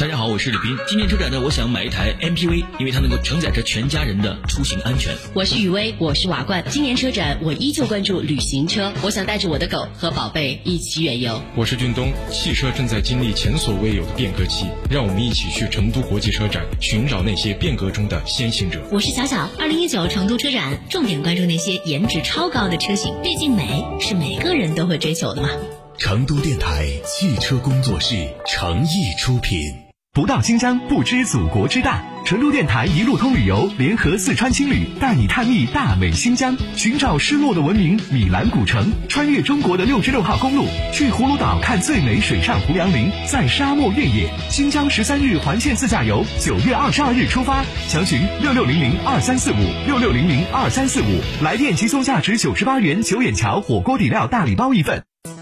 大家好，我是李斌。今年车展呢，我想买一台 MPV，因为它能够承载着全家人的出行安全。我是雨薇，我是瓦罐。今年车展，我依旧关注旅行车，我想带着我的狗和宝贝一起远游。我是俊东，汽车正在经历前所未有的变革期，让我们一起去成都国际车展，寻找那些变革中的先行者。我是小小，二零一九成都车展重点关注那些颜值超高的车型，毕竟美是每个人都会追求的嘛。成都电台汽车工作室诚意出品。不到新疆不知祖国之大。成都电台一路通旅游联合四川青旅带你探秘大美新疆，寻找失落的文明米兰古城，穿越中国的六十六号公路，去葫芦岛看最美水上胡杨林，在沙漠越野。新疆十三日环线自驾游，九月二十二日出发，详询六六零零二三四五六六零零二三四五，来电即送价值九十八元九眼桥火锅底料大礼包一份。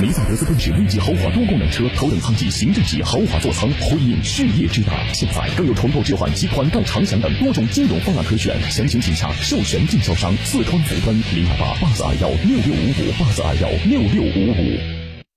梅赛德斯奔驰 V 级豪华多功能车，头等舱级行政级豪华座舱，辉映事业之大。现在更有重构置换及款到长享等多种金融方案可选，详情请洽授权经销商四川福奔零二八八四二幺六六五五八四二幺六六五五。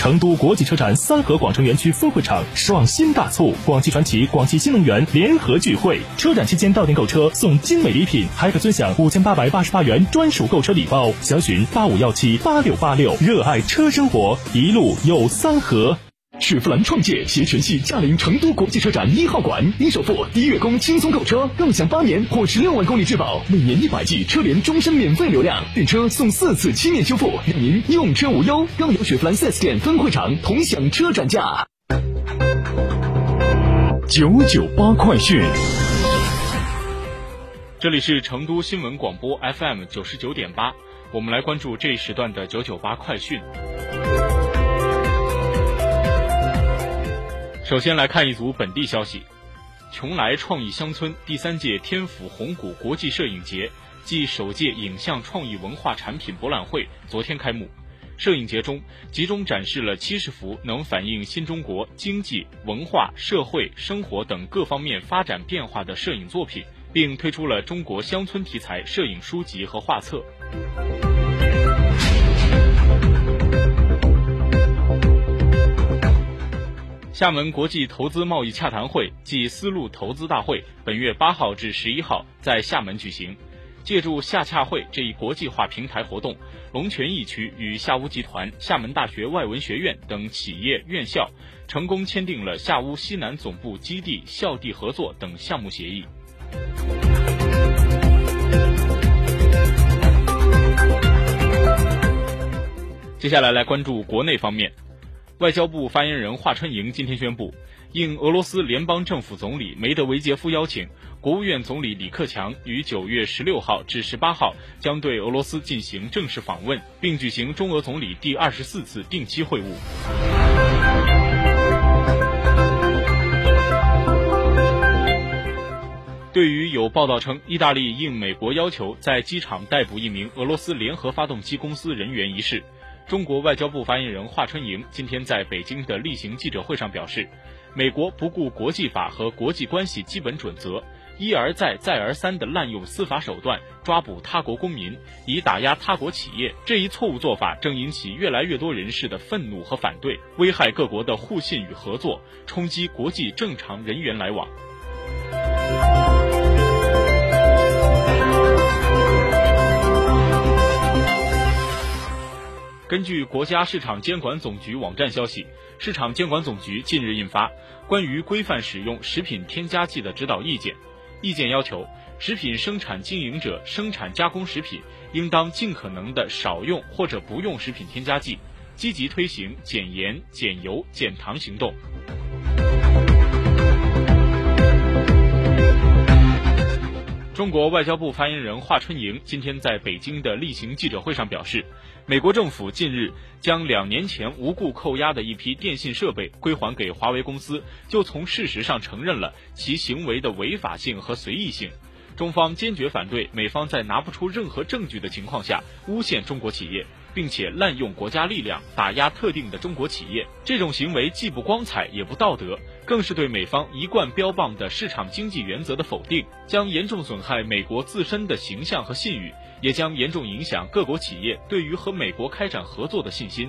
成都国际车展三河广城园区分会场爽新大促，广汽传祺、广汽新能源联合聚会。车展期间到店购车送精美礼品，还可尊享五千八百八十八元专属购车礼包。详询八五幺七八六八六。热爱车生活，一路有三河。雪佛兰创界携全系驾临成都国际车展一号馆，低首付、低月供，轻松购车，更享八年或十六万公里质保，每年一百 G 车联终身免费流量，订车送四次漆面修复，让您用车无忧。更有雪佛兰 4S 店分会场同享车展价。九九八快讯，这里是成都新闻广播 FM 九十九点八，我们来关注这一时段的九九八快讯。首先来看一组本地消息：邛崃创意乡村第三届天府红谷国际摄影节暨首届影像创意文化产品博览会昨天开幕。摄影节中集中展示了七十幅能反映新中国经济、文化、社会、生活等各方面发展变化的摄影作品，并推出了中国乡村题材摄影书籍和画册。厦门国际投资贸易洽谈会暨丝路投资大会本月八号至十一号在厦门举行。借助厦洽会这一国际化平台活动，龙泉驿区与厦乌集团、厦门大学外文学院等企业院校成功签订了厦乌西南总部基地校地合作等项目协议。接下来来关注国内方面。外交部发言人华春莹今天宣布，应俄罗斯联邦政府总理梅德韦杰夫邀请，国务院总理李克强于九月十六号至十八号将对俄罗斯进行正式访问，并举行中俄总理第二十四次定期会晤。对于有报道称意大利应美国要求在机场逮捕一名俄罗斯联合发动机公司人员一事，中国外交部发言人华春莹今天在北京的例行记者会上表示，美国不顾国际法和国际关系基本准则。一而再、再而三地滥用司法手段抓捕他国公民，以打压他国企业，这一错误做法正引起越来越多人士的愤怒和反对，危害各国的互信与合作，冲击国际正常人员来往。根据国家市场监管总局网站消息，市场监管总局近日印发《关于规范使用食品添加剂的指导意见》。意见要求，食品生产经营者生产加工食品，应当尽可能的少用或者不用食品添加剂，积极推行减盐、减油、减糖行动。中国外交部发言人华春莹今天在北京的例行记者会上表示，美国政府近日将两年前无故扣押的一批电信设备归还给华为公司，就从事实上承认了其行为的违法性和随意性。中方坚决反对美方在拿不出任何证据的情况下诬陷中国企业。并且滥用国家力量打压特定的中国企业，这种行为既不光彩也不道德，更是对美方一贯标榜的市场经济原则的否定，将严重损害美国自身的形象和信誉，也将严重影响各国企业对于和美国开展合作的信心。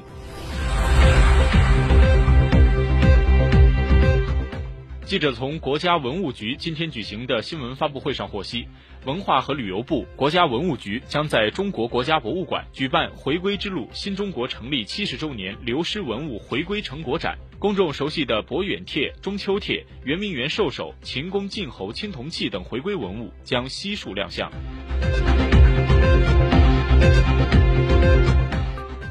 记者从国家文物局今天举行的新闻发布会上获悉，文化和旅游部、国家文物局将在中国国家博物馆举办“回归之路”新中国成立七十周年流失文物回归成果展。公众熟悉的博远帖、中秋帖、圆明园兽首、秦宫晋侯青铜器等回归文物将悉数亮相。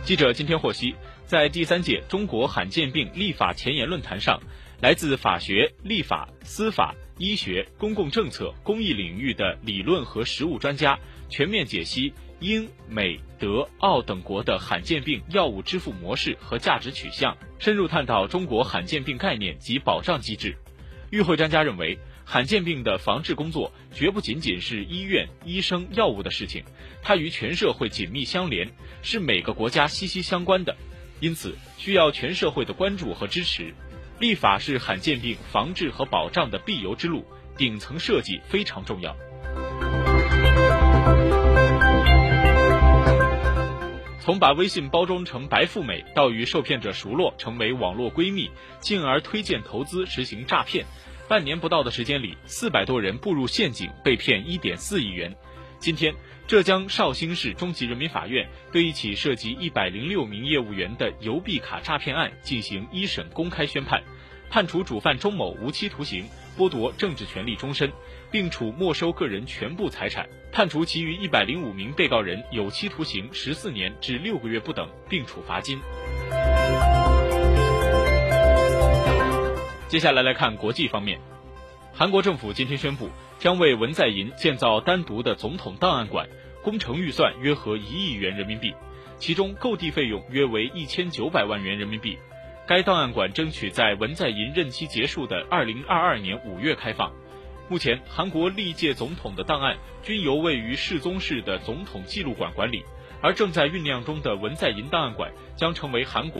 记者今天获悉，在第三届中国罕见病立法前沿论坛上。来自法学、立法、司法、医学、公共政策、公益领域的理论和实务专家，全面解析英、美、德、澳等国的罕见病药物支付模式和价值取向，深入探讨中国罕见病概念及保障机制。与会专家认为，罕见病的防治工作绝不仅仅是医院、医生、药物的事情，它与全社会紧密相连，是每个国家息息相关的，因此需要全社会的关注和支持。立法是罕见病防治和保障的必由之路，顶层设计非常重要。从把微信包装成白富美，到与受骗者熟络，成为网络闺蜜，进而推荐投资实行诈骗，半年不到的时间里，四百多人步入陷阱，被骗一点四亿元。今天。浙江绍兴市中级人民法院对一起涉及一百零六名业务员的邮币卡诈骗案进行一审公开宣判，判处主犯钟某无期徒刑，剥夺政治权利终身，并处没收个人全部财产；判处其余一百零五名被告人有期徒刑十四年至六个月不等，并处罚金。接下来来看国际方面，韩国政府今天宣布，将为文在寅建造单独的总统档案馆。工程预算约合一亿元人民币，其中购地费用约为一千九百万元人民币。该档案馆争取在文在寅任期结束的二零二二年五月开放。目前，韩国历届总统的档案均由位于世宗市的总统记录馆管理，而正在酝酿中的文在寅档案馆将成为韩国。